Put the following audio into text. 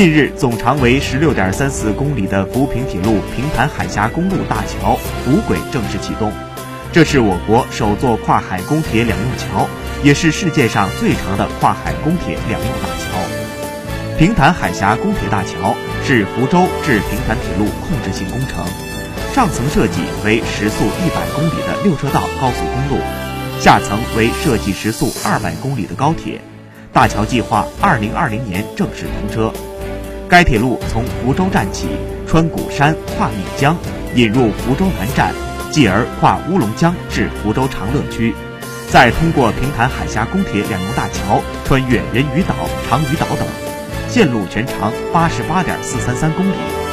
近日，总长为十六点三四公里的福平铁路平潭海峡公路大桥五轨正式启动，这是我国首座跨海公铁两用桥，也是世界上最长的跨海公铁两用大桥。平潭海峡公铁大桥是福州至平潭铁路控制性工程，上层设计为时速一百公里的六车道高速公路，下层为设计时速二百公里的高铁。大桥计划二零二零年正式通车。该铁路从福州站起，穿鼓山、跨闽江，引入福州南站，继而跨乌龙江至福州长乐区，再通过平潭海峡公铁两用大桥，穿越人鱼岛、长屿岛等，线路全长八十八点四三三公里。